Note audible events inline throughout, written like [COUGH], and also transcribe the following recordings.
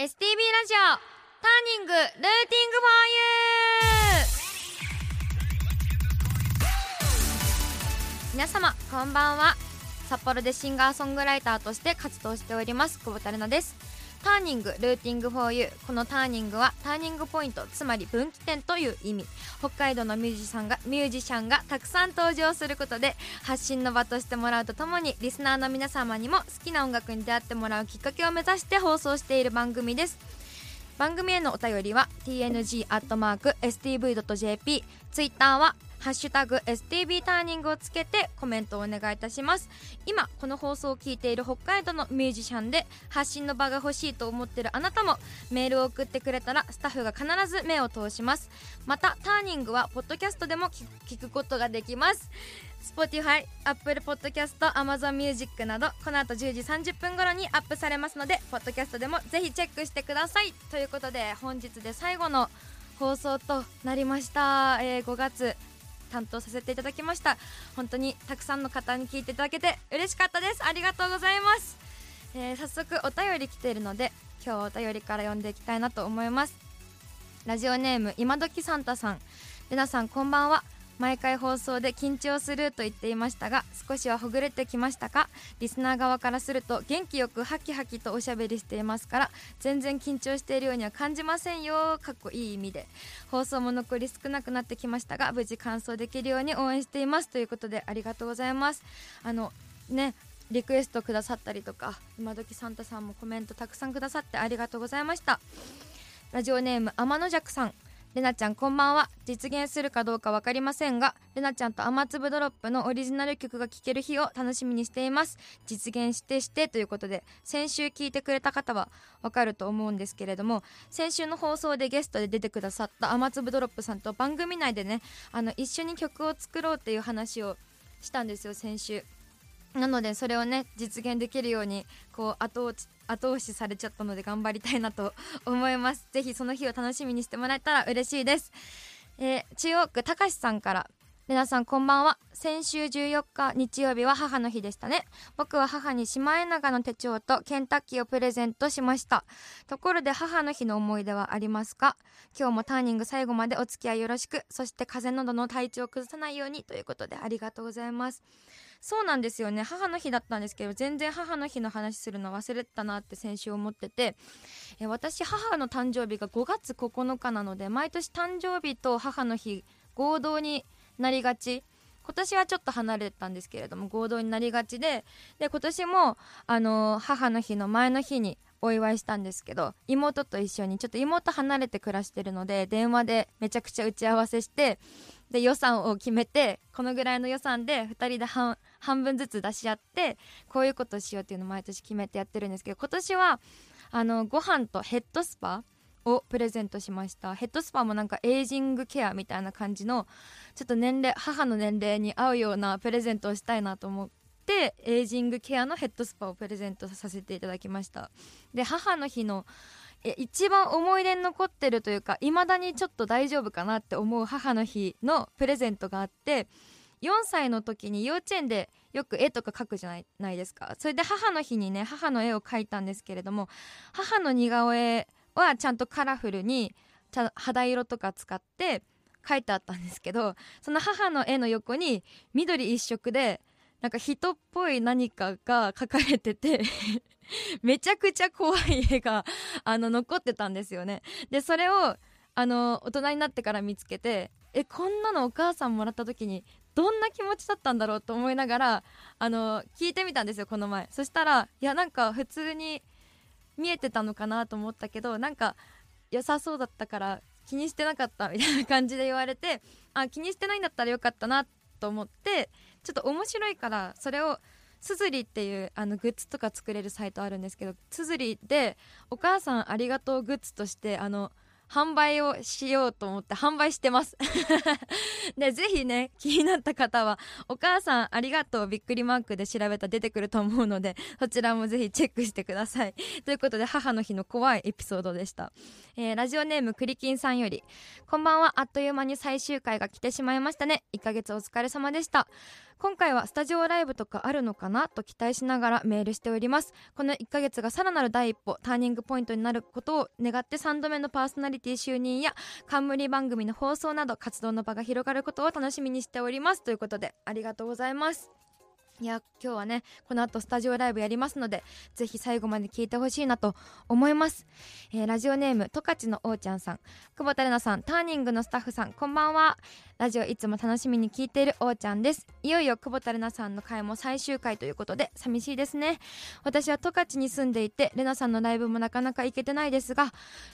STB ラジオターニングルーティングフォーユー皆様こんばんは。札幌でシンガーソングライターとして活動しております久保田玲奈です。ターニングルーティングフォーユー。このターニングはターニングポイントつまり分岐点という意味。北海道のミュージシャンがミュージシャンがたくさん登場することで発信の場としてもらうとともにリスナーの皆様にも好きな音楽に出会ってもらうきっかけを目指して放送している番組です。番組へのお便りは tng.stv.jp ツイッターはハッシュタグ STB ターニングをつけてコメントをお願いいたします。今この放送を聞いている北海道のミュージシャンで発信の場が欲しいと思っているあなたもメールを送ってくれたらスタッフが必ず目を通します。またターニングはポッドキャストでも聞くことができます。Spotify、Apple Podcast、Amazon Music などこの後10時30分頃にアップされますのでポッドキャストでもぜひチェックしてください。ということで本日で最後の放送となりました、えー、5月担当させていただきました。本当にたくさんの方に聞いていただけて嬉しかったです。ありがとうございます、えー、早速お便り来ているので今日お便りから読んでいきたいなと思います。ラジオネーム今時サンタさん。レナさんこんばんは。毎回放送で緊張すると言っていましたが少しはほぐれてきましたか？リスナー側からすると元気よくハキハキとおしゃべりしていますから全然緊張しているようには感じませんよ。かっこいい意味で。放送も残り少なくなってきましたが無事完走できるように応援しています。ということでありがとうございます。あのねリクエストくださったりとか今時サンタさんもコメントたくさんくださってありがとうございました。ラジオネーム天の弱さん。れなちゃんこんばんは。実現するかどうか分かりませんがれなちゃんと雨粒ドロップのオリジナル曲が聴ける日を楽しみにしています。実現してしてということで先週聞いてくれた方は分かると思うんですけれども先週の放送でゲストで出てくださった雨粒ドロップさんと番組内でねあの一緒に曲を作ろうっていう話をしたんですよ先週。なのでそれをね実現できるようにこう後押後押しされちゃったので頑張りたいなと [LAUGHS] 思います。ぜひその日を楽しみにしてもらえたら嬉しいです、えー、中央区たかしさんから皆さんこんばんは。先週14日日曜日は母の日でしたね。僕は母にシマエナガの手帳とケンタッキーをプレゼントしました。ところで母の日の思い出はありますか？今日もターニング最後までお付き合いよろしく。そして風邪などの体調を崩さないようにということでありがとうございます。そうなんですよね。母の日だったんですけど全然母の日の話するの忘れてたなって先週思ってて。え私母の誕生日が5月9日なので毎年誕生日と母の日合同になりがち。今年はちょっと離れたんですけれども合同になりがちで。で今年もあの母の日の前の日にお祝いしたんですけど妹と一緒にちょっと妹離れて暮らしてるので電話でめちゃくちゃ打ち合わせしてで予算を決めてこのぐらいの予算で2人で半半分ずつ出し合ってこういうことしようっていうのを毎年決めてやってるんですけど今年はあのご飯とヘッドスパをプレゼントしました。ヘッドスパもなんかエイジングケアみたいな感じのちょっと年齢母の年齢に合うようなプレゼントをしたいなと思ってエイジングケアのヘッドスパをプレゼントさせていただきました。で母の日のえ一番思い出に残ってるというか未だにちょっと大丈夫かなって思う母の日のプレゼントがあって4歳の時に幼稚園でよく絵とか描くじゃないですか？それで母の日にね母の絵を描いたんですけれども母の似顔絵はちゃんとカラフルに肌色とか使って書いてあったんですけどその母の絵の横に緑一色でなんか人っぽい何かが書かれてて [LAUGHS] めちゃくちゃ怖い絵があの残ってたんですよね。でそれをあの大人になってから見つけてえこんなのお母さんもらった時にどんな気持ちだったんだろうと思いながらあの聞いてみたんですよこの前。そしたらいやなんか普通に見えてたのかなと思ったけどなんか良さそうだったから気にしてなかったみたいな感じで言われてあ気にしてないんだったらよかったなと思ってちょっと面白いからそれをすずりっていうあのグッズとか作れるサイトあるんですけどすずりでお母さんありがとうグッズとしてあの販売をしようと思って販売してます。[LAUGHS] でぜひね気になった方はお母さんありがとうびっくりマークで調べたら出てくると思うのでそちらもぜひチェックしてください。[LAUGHS] ということで母の日の怖いエピソードでした、えー、ラジオネームクリキンさんよりこんばんはあっという間に最終回が来てしまいましたね。1ヶ月お疲れ様でした。今回はスタジオライブとかあるのかなと期待しながらメールしております。この1ヶ月がさらなる第一歩ターニングポイントになることを願って3度目のパーソナリティ就任や冠番組の放送など活動の場が広がることを楽しみにしております。ということでありがとうございます。いや今日はねこの後スタジオライブやりますのでぜひ最後まで聞いてほしいなと思います、えー、ラジオネーム十勝のおうちゃんさん。久保田玲奈さんターニングのスタッフさんこんばんは。ラジオいつも楽しみに聞いているおーちゃんです。いよいよ久保田玲奈さんの回も最終回ということで寂しいですね。私は十勝に住んでいて玲奈さんのライブもなかなか行けてないですが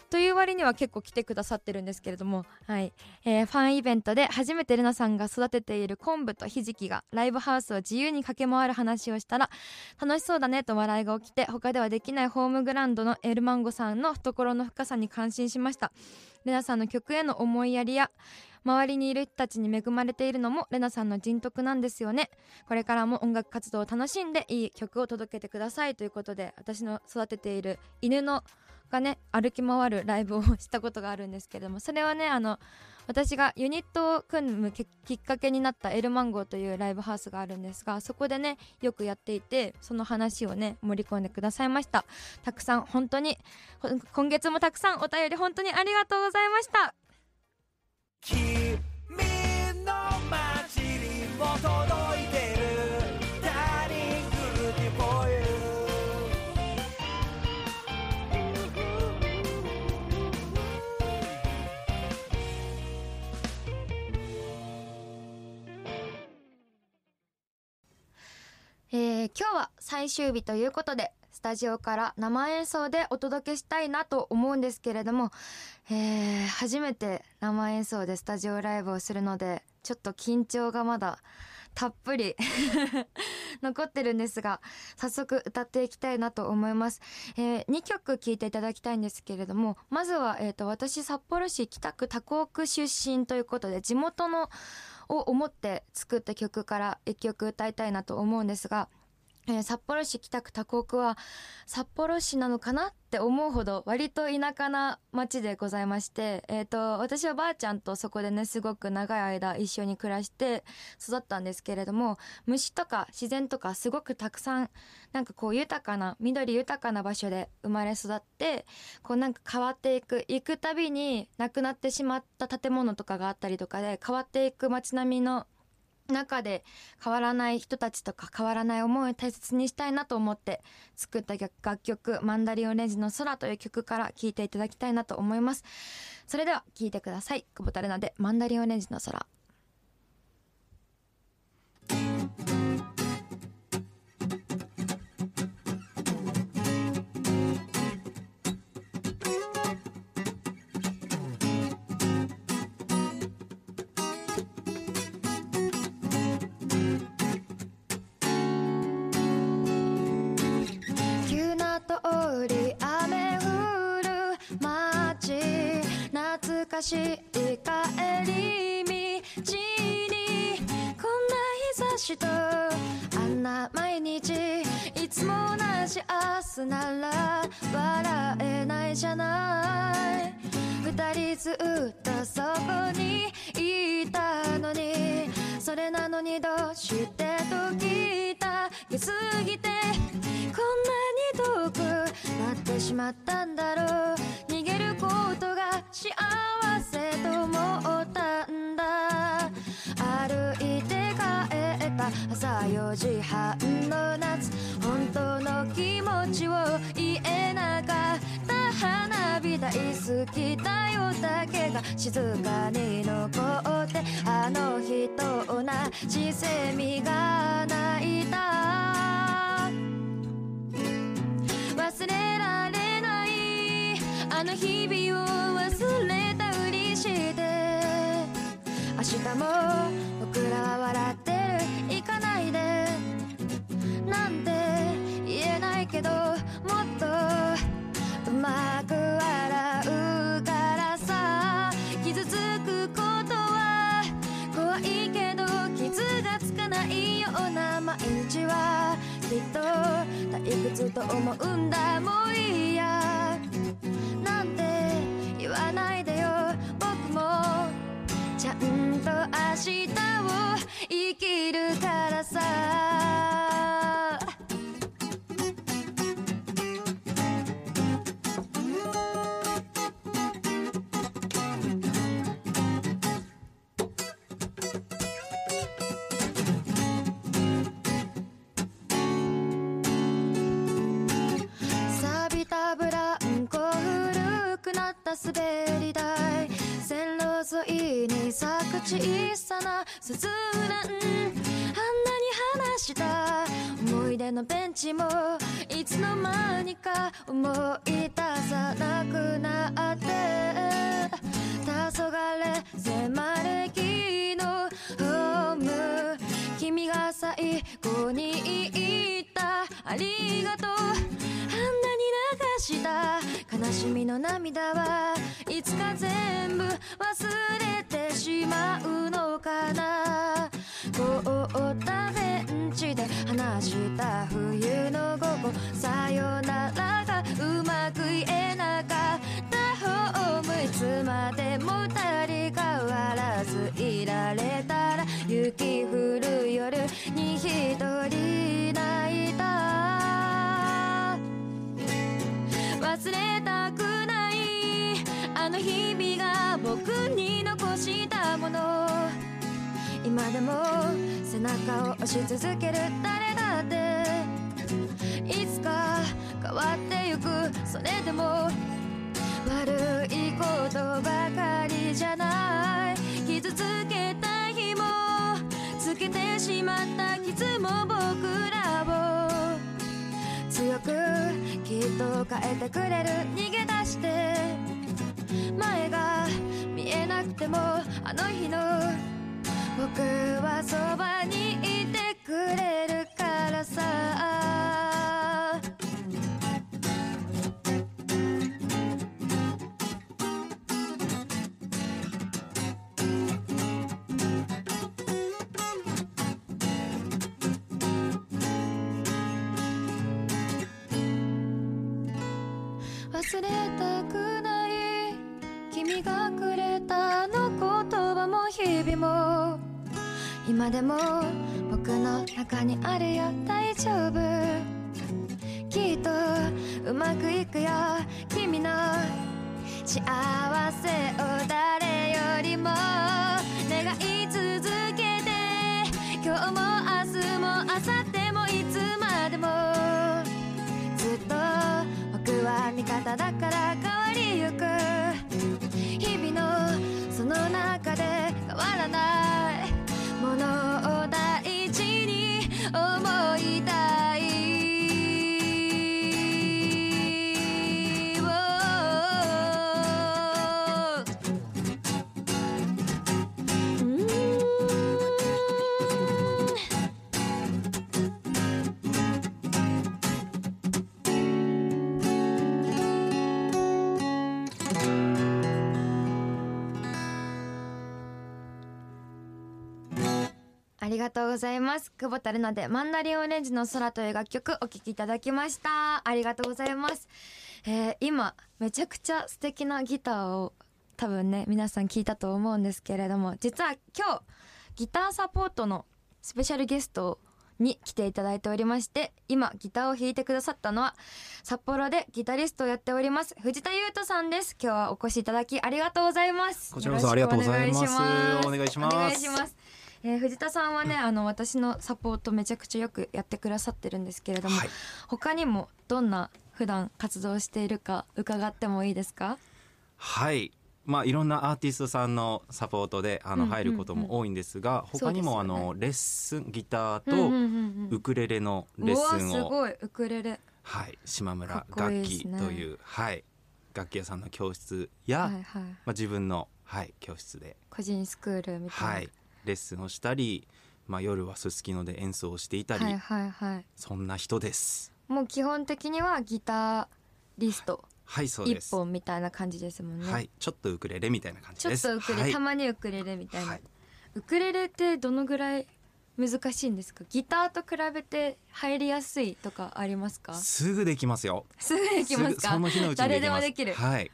という割には結構来てくださってるんですけれどもはい、えー、ファンイベントで初めて玲奈さんが育てている昆布とひじきがライブハウスを自由に駆け回る話をしたら楽しそうだねと笑いが起きて他ではできないホームグラウンドのエルマンゴさんの懐の深さに感心しました。レナさんの曲への思いやりや周りにいる人たちに恵まれているのもレナさんの人徳なんですよね。これからも音楽活動を楽しんでいい曲を届けてくださいということで私の育てている犬のがね歩き回るライブをしたことがあるんですけれどもそれはねあの私がユニットを組むきっかけになったエルマンゴーというライブハウスがあるんですがそこでねよくやっていてその話をね盛り込んでくださいました。たくさん本当に今月もたくさんお便り本当にありがとうございました。最終日ということでスタジオから生演奏でお届けしたいなと思うんですけれども、えー、初めて生演奏でスタジオライブをするのでちょっと緊張がまだたっぷり [LAUGHS] 残ってるんですが早速歌っていきたいなと思います、えー、2曲聴いていただきたいんですけれどもまずは、えーと、私札幌市北区多古区出身ということで地元のを思って作った曲から1曲歌いたいなと思うんですがえー、札幌市北区多古区は札幌市なのかなって思うほど割と田舎な町でございまして、えーと、私はばあちゃんとそこでねすごく長い間一緒に暮らして育ったんですけれども虫とか自然とかすごくたくさんなんかこう豊かな緑豊かな場所で生まれ育ってこうなんか変わっていく行くたびになくなってしまった建物とかがあったりとかで変わっていく街並みの中で変わらない人たちとか変わらない思いを大切にしたいなと思って作った楽曲「マンダリンオレンジの空」という曲から聴いていただきたいなと思います。それでは聴いてください。久保田玲奈で「マンダリンオレンジの空」しい帰り道にこんな日差しとあんな毎日いつも同じ明日なら笑えないじゃない。二人ずっとそこにいたのに。それなのにどうして時たぎすぎてこんなに遠くなってしまったんだろう。幸せと思ったんだ。歩いて帰った。朝4時半の夏。本当の気持ちを言えなかった花火大好きだよだけが静かに残ってあの日と同じセミが泣いた。忘れられあの日々を忘れたふりして。明日も僕らは笑ってる行かないで。なんて言えないけどもっとうまく笑うからさ。傷つくことは怖いけど傷がつかないような毎日は。きっと退屈と思うんだもういいや。なんて言わないでよ。僕もちゃんと明日を生きるからさ。さな鈴蘭あんなに話した。思い出のベンチもいつの間にか思した冬の午後さよならがうまく言えなかったホームいつまでも二人変わらずいられたら雪降る夜に一人泣いた。忘れたくないあの日々が僕に残したもの。今でも背中を押し続ける誰いつか変わってゆくそれでも悪いことばかりじゃない傷つけた日もつけてしまった傷も僕らを。強くきっと変えてくれる逃げ出して。前が見えなくてもあの日の僕はそばにいてくれるからさ。今でも僕の中にあるよ。大丈夫。きっとうまくいくよ。君の幸せを誰よりも願い続けて。今日も明日も明後日もいつまでも。ずっと僕は味方だから変わりゆく。日々のその中で変わらない。思い出とうございます。久保田玲奈でマンダリンオレンジの空という楽曲お聴きいただきました。ありがとうございます。えー今、めちゃくちゃ素敵なギターを多分ね、皆さん聞いたと思うんですけれども、実は今日、ギターサポートのスペシャルゲストに来ていただいておりまして、今、ギターを弾いてくださったのは、札幌でギタリストをやっております、藤田優斗さんです。今日はお越しいただきありがとうございます。こちらこそありがとうござい。お願いしますお願いします。えー藤田さんはね、あの私のサポートめちゃくちゃよくやってくださってるんですけれども、はい。他にもどんな普段活動しているか伺ってもいいですか？はい。まあいろんなアーティストさんのサポートであうんうんうん。の入ることも多いんですが、他にもあそうですよのレッスンギターうんうんとうんうん。ウクレレのレッスンをうわすごい。ウクレレ。はい島か村楽器というはい楽器屋さんの教室や、はいはい。まあ自分のはい教室で。個人スクールみたいな、はいレッスンをしたり、まあ夜はすすきので演奏をしていたり、はいはいはいそんな人です。もう基本的にはギタリストはいそうです。一本みたいな感じですもんね、はいちょっとウクレレみたいな感じちょです。っとウクレレ、はいたまにウクレレみたいな、はいウクレレってどのぐらい難しいんですか？ギターと比べて入りやすいとかありますか？すぐできますよ。すぐできますか？ぐその日のうちにできます。誰でもできるはい。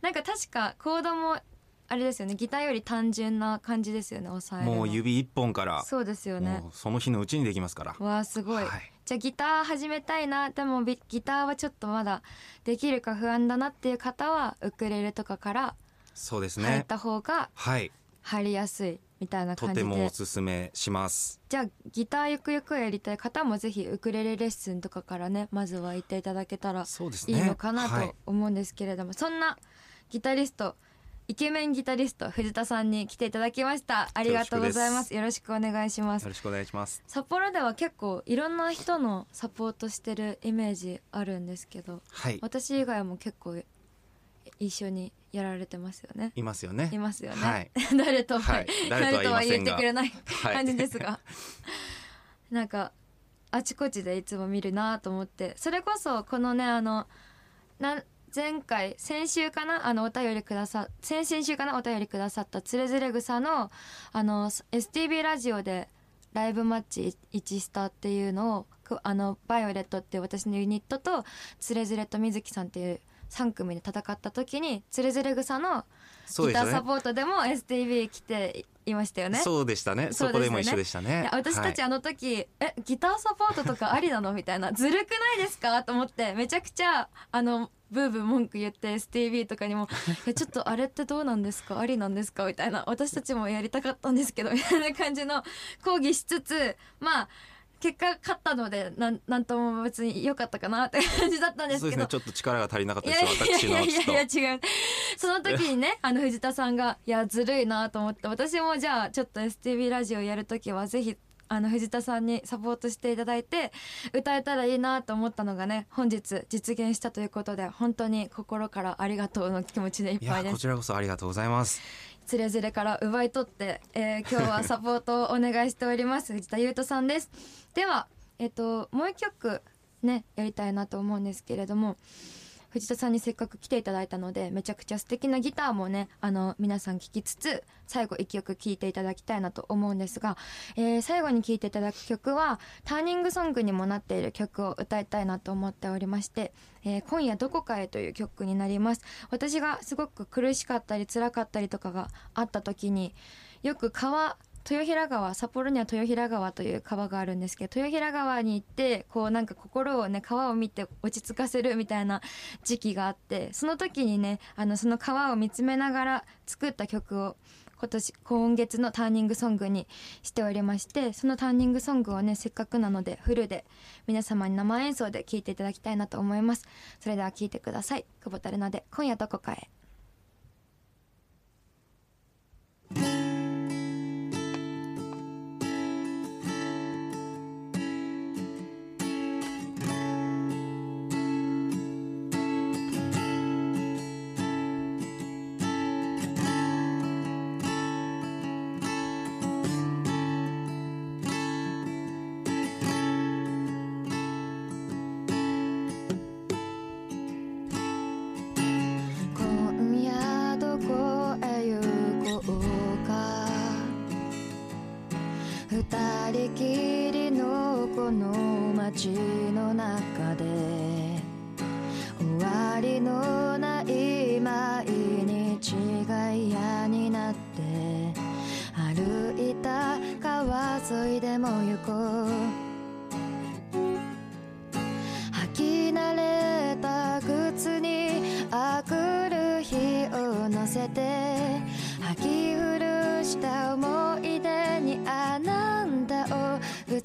なんか確かコードもあれですよねギターより単純な感じですよね押さえもう指一本から、そうですよねその日のうちにできますから。わあすごい、はいじゃあギター始めたいなでもビギターはちょっとまだできるか不安だなっていう方はウクレレとかからそうですね。入った方がはい。入りやすいみたいなと感じでてもおすすめします。じゃあギターゆくゆくやりたい方もぜひウクレレレッスンとかからねまずは行っていただけたらいそうですね。いのかなはいと思うんですけれども、そんなギタリストイケメンギタリスト藤田さんに来ていただきました。ありがとうございます。よろしくお願いします。よろしくお願いします。札幌では結構いろんな人のサポートしてるイメージあるんですけどはい。私以外も結構一緒にやられてますよね。いますよね。いますよね、はい。[LAUGHS] 誰とは、はい誰とは言ってくれないはい。感じですが、[LAUGHS] なんかあちこちでいつも見るなと思って。それこそこのねあのなん前回先週かな？あのお便りくださ先々週かな？お便りくださったつれづれ草のあの STB ラジオでライブマッチ1スタっていうのをあのバイオレットっていう私のユニットとつれづれと水木さんっていう3組で戦った時につれづれ草のギターサポートでも STB 来ていましたよね。そうでしたね。そこでも一緒でしたね。私たちはい。あの時、えギターサポートとかありなの？みたいな。ずるくないですか？と思ってめちゃくちゃあのブーブー文句言って STB とかにも「[LAUGHS] えちょっとあれってどうなんですか？ありなんですか?」みたいな。私たちもやりたかったんですけどみたいな感じの抗議しつつまあ結果勝ったのでなんなんとも別に良かったかなって感じだったんですけど。そうですね。ちょっと力が足りなかったです私いやいやいやいや違う。その時にねあの藤田さんがいやずるいなと思って私もじゃあちょっと STV ラジオやる時はぜひあの藤田さんにサポートしていただいて歌えたらいいなと思ったのがね本日実現したということで本当に心からありがとうの気持ちでいっいぱいです。やこちらこそありがとうございますつれづれから奪い取って、えー今日はサポートをお願いしております。藤田優斗さんです。ではえっ、ともう一曲ねやりたいなと思うんですけれども藤田さんにせっかく来ていただいたのでめちゃくちゃ素敵なギターもねあの皆さん聴きつつ最後一曲聴いていただきたいなと思うんですが、えー最後に聴いていただく曲はターニングソングにもなっている曲を歌いたいなと思っておりまして「えー今夜どこかへ」という曲になります。私がすごく苦しかったり辛かったりとかがあった時によく川豊平川札幌には豊平川という川があるんですけど豊平川に行ってこうなんか心をね川を見て落ち着かせるみたいな時期があってその時にねあのその川を見つめながら作った曲を今年今月のターニングソングにしておりましてそのターニングソングをねせっかくなのでフルで皆様に生演奏で聴いていただきたいなと思います。それでは聴いてください。久保田玲奈で今夜どこかへ。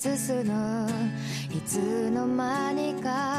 すの。いつの間にか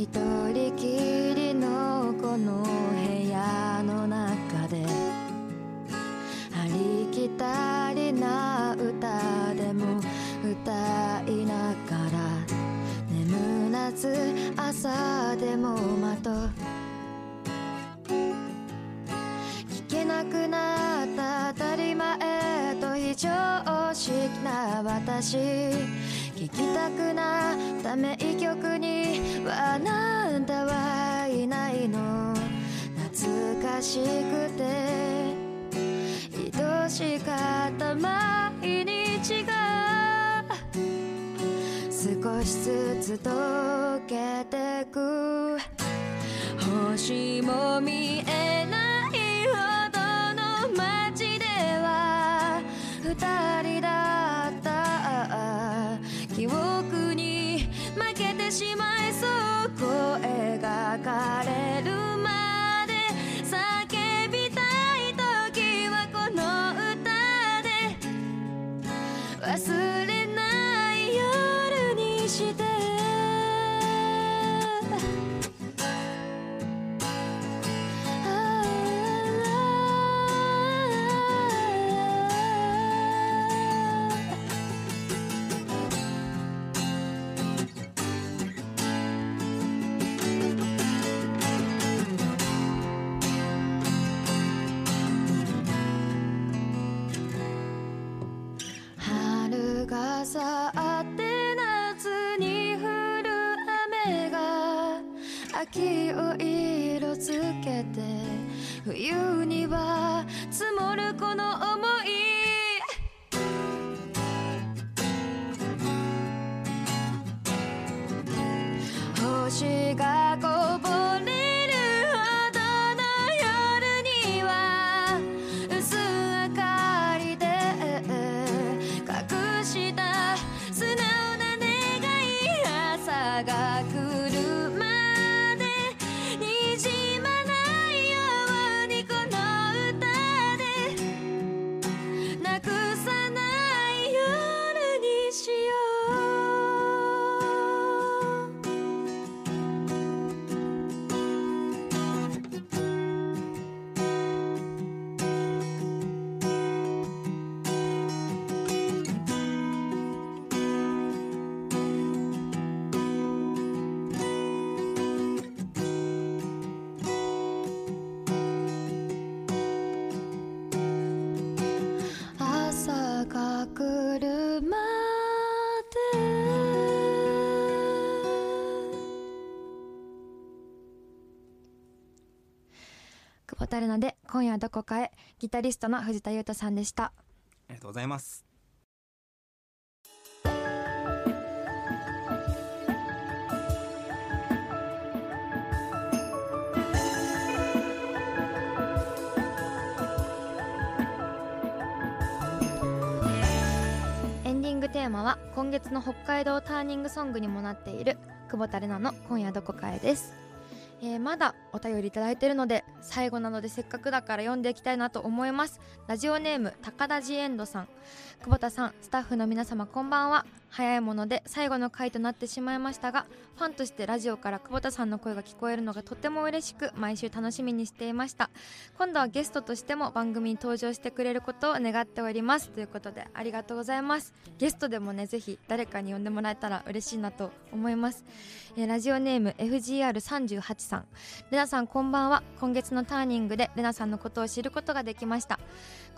一人きりのこの部屋の中でありきたりな歌でも歌いながら眠らず朝でも待と聞けなくなった当たり前と非常識な私。聞きたくなった曲にはあなたはいないの。懐かしくて愛しかった毎日が少しずつ溶けてく。星も見えないほどの街では二人だった。記憶しまいそう。声が枯れる冬には積もるこの久保田玲奈で今夜どこかへギタリストの藤田裕太さんでした。ありがとうございます。エンディングテーマは今月の北海道ターニングソングにもなっている久保田玲奈の今夜どこかへです、えーまだお便りいただいているので最後なのでせっかくだから読んでいきたいなと思います。ラジオネーム高田ジエンドさん。久保田さんスタッフの皆様こんばんは。早いもので最後の回となってしまいましたがファンとしてラジオから久保田さんの声が聞こえるのがとても嬉しく毎週楽しみにしていました。今度はゲストとしても番組に登場してくれることを願っております。ということでありがとうございます。ゲストでもねぜひ誰かに呼んでもらえたら嬉しいなと思います、えーラジオネーム FGR38 さん。レナさんこんばんは。今月のターニングでレナさんのことを知ることができました。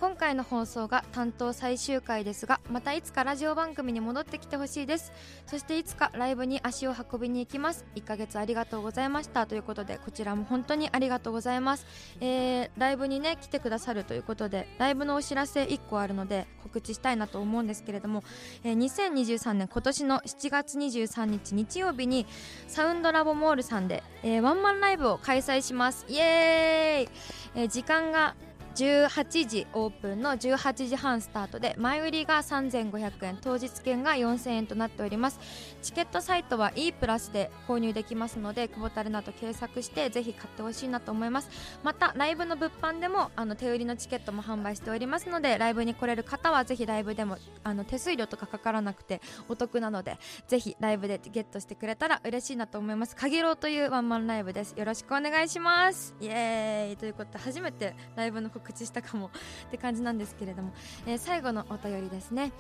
今回の放送が担当最終回ですがまたいつかラジオ番組に戻ってきてほしいです。そしていつかライブに足を運びに行きます。1ヶ月ありがとうございました。ということでこちらも本当にありがとうございます、えーライブにね来てくださる。ということでライブのお知らせ1個あるので告知したいなと思うんですけれども、えー2023年今年の7月23日日曜日にサウンドラボモールさんで、えーワンマンライブを開催します。イエーイ、えー時間が18時オープンの18時半スタートで前売りが3500円当日券が4000円となっております。チケットサイトは E プラスで購入できますので久保田レナと検索してぜひ買ってほしいなと思います。またライブの物販でもあの手売りのチケットも販売しておりますのでライブに来れる方はぜひライブでもあの手数料とかかからなくてお得なのでぜひライブでゲットしてくれたら嬉しいなと思います。かげろうというワンマンライブです。よろしくお願いします。イエーイ。ということで初めてライブの告知したかも [LAUGHS] って感じなんですけれども、えー最後のお便りですね。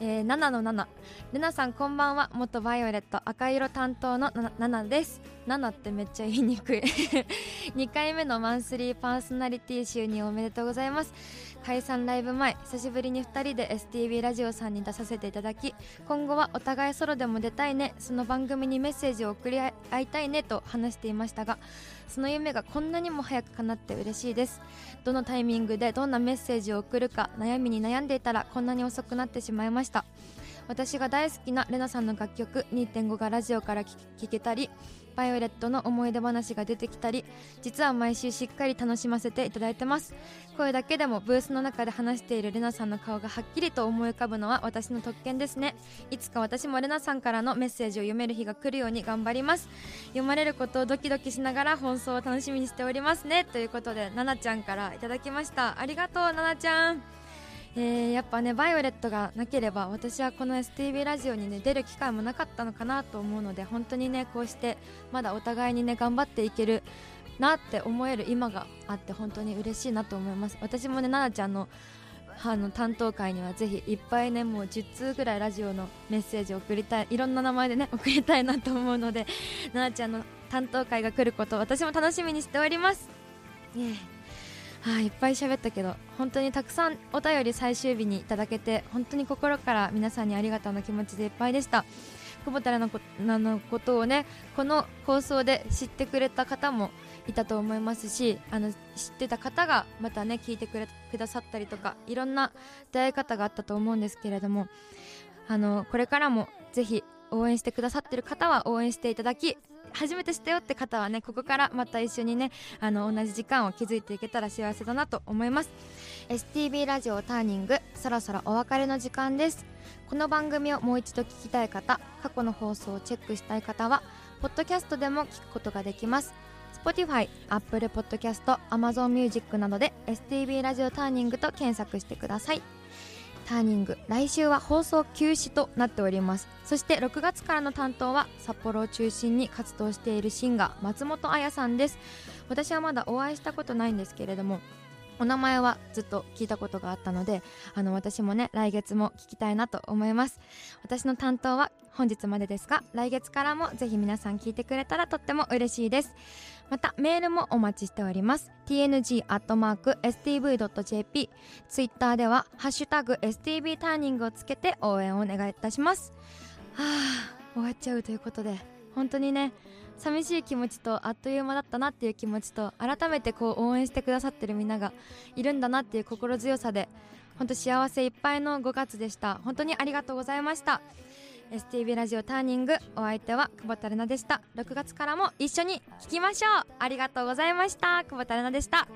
えー、7の7ルナさんこんばんは。元バイオレット。赤色担当の7です。7ってめっちゃ言いにくい。[LAUGHS] 2回目のマンスリーパーソナリティ就任おめでとうございます。解散ライブ前久しぶりに2人で STV ラジオさんに出させていただき今後はお互いソロでも出たいねその番組にメッセージを送り合いたいねと話していましたがその夢がこんなにも早く叶って嬉しいです。どのタイミングでどんなメッセージを送るか悩みに悩んでいたらこんなに遅くなってしまいました。私が大好きなレナさんの楽曲2.5がラジオから聴けたりバイオレットの思い出話が出てきたり実は毎週しっかり楽しませていただいてます。声だけでもブースの中で話しているレナさんの顔がはっきりと思い浮かぶのは私の特権ですね。いつか私もレナさんからのメッセージを読める日が来るように頑張ります。読まれることをドキドキしながら放送を楽しみにしておりますね。ということでななちゃんからいただきました。ありがとうななちゃん。えー、やっぱねバイオレットがなければ私はこの STV ラジオにね出る機会もなかったのかなと思うので本当にねこうしてまだお互いにね頑張っていけるなって思える今があって本当に嬉しいなと思います私もね奈々ちゃんのあの担当会にはぜひいっぱいねもう10通ぐらいラジオのメッセージを送りたいいろんな名前でね送りたいなと思うので奈々ちゃんの担当会が来ること私も楽しみにしております。はい、いっぱい喋ったけど本当にたくさんお便り最終日にいただけて本当に心から皆さんにありがとうの気持ちでいっぱいでした。久保田のこのことをねこの放送で知ってくれた方もいたと思いますしあの知ってた方がまたね聞いてくれくださったりとかいろんな出会い方があったと思うんですけれどもあのこれからもぜひ応援してくださってる方は応援していただき初めて知ったよって方はねここからまた一緒にねあの同じ時間を築いていけたら幸せだなと思います。STB ラジオターニングそろそろお別れの時間です。この番組をもう一度聞きたい方過去の放送をチェックしたい方はポッドキャストでも聞くことができます。Spotify、Apple Podcast、Amazon Music などで STB ラジオターニングと検索してください。ターニング。来週は放送休止となっております。そして6月からの担当は札幌を中心に活動しているシンガー松本彩さんです。私はまだお会いしたことないんですけれどもお名前はずっと聞いたことがあったのであの私もね来月も聞きたいなと思います。私の担当は本日までですが来月からもぜひ皆さん聞いてくれたらとっても嬉しいです。またメールもお待ちしております。tng.stv.jp ツイッターでは「ハッシュタグ #stv ターニング」をつけて応援をお願いいたします。はあ終わっちゃうということで本当にね寂しい気持ちとあっという間だったなっていう気持ちと改めてこう応援してくださってるみんながいるんだなっていう心強さで本当幸せいっぱいの5月でした。本当にありがとうございました。STV ラジオターニングお相手は久保田玲奈でした。6月からも一緒に聞きましょう。ありがとうございました。久保田玲奈でした。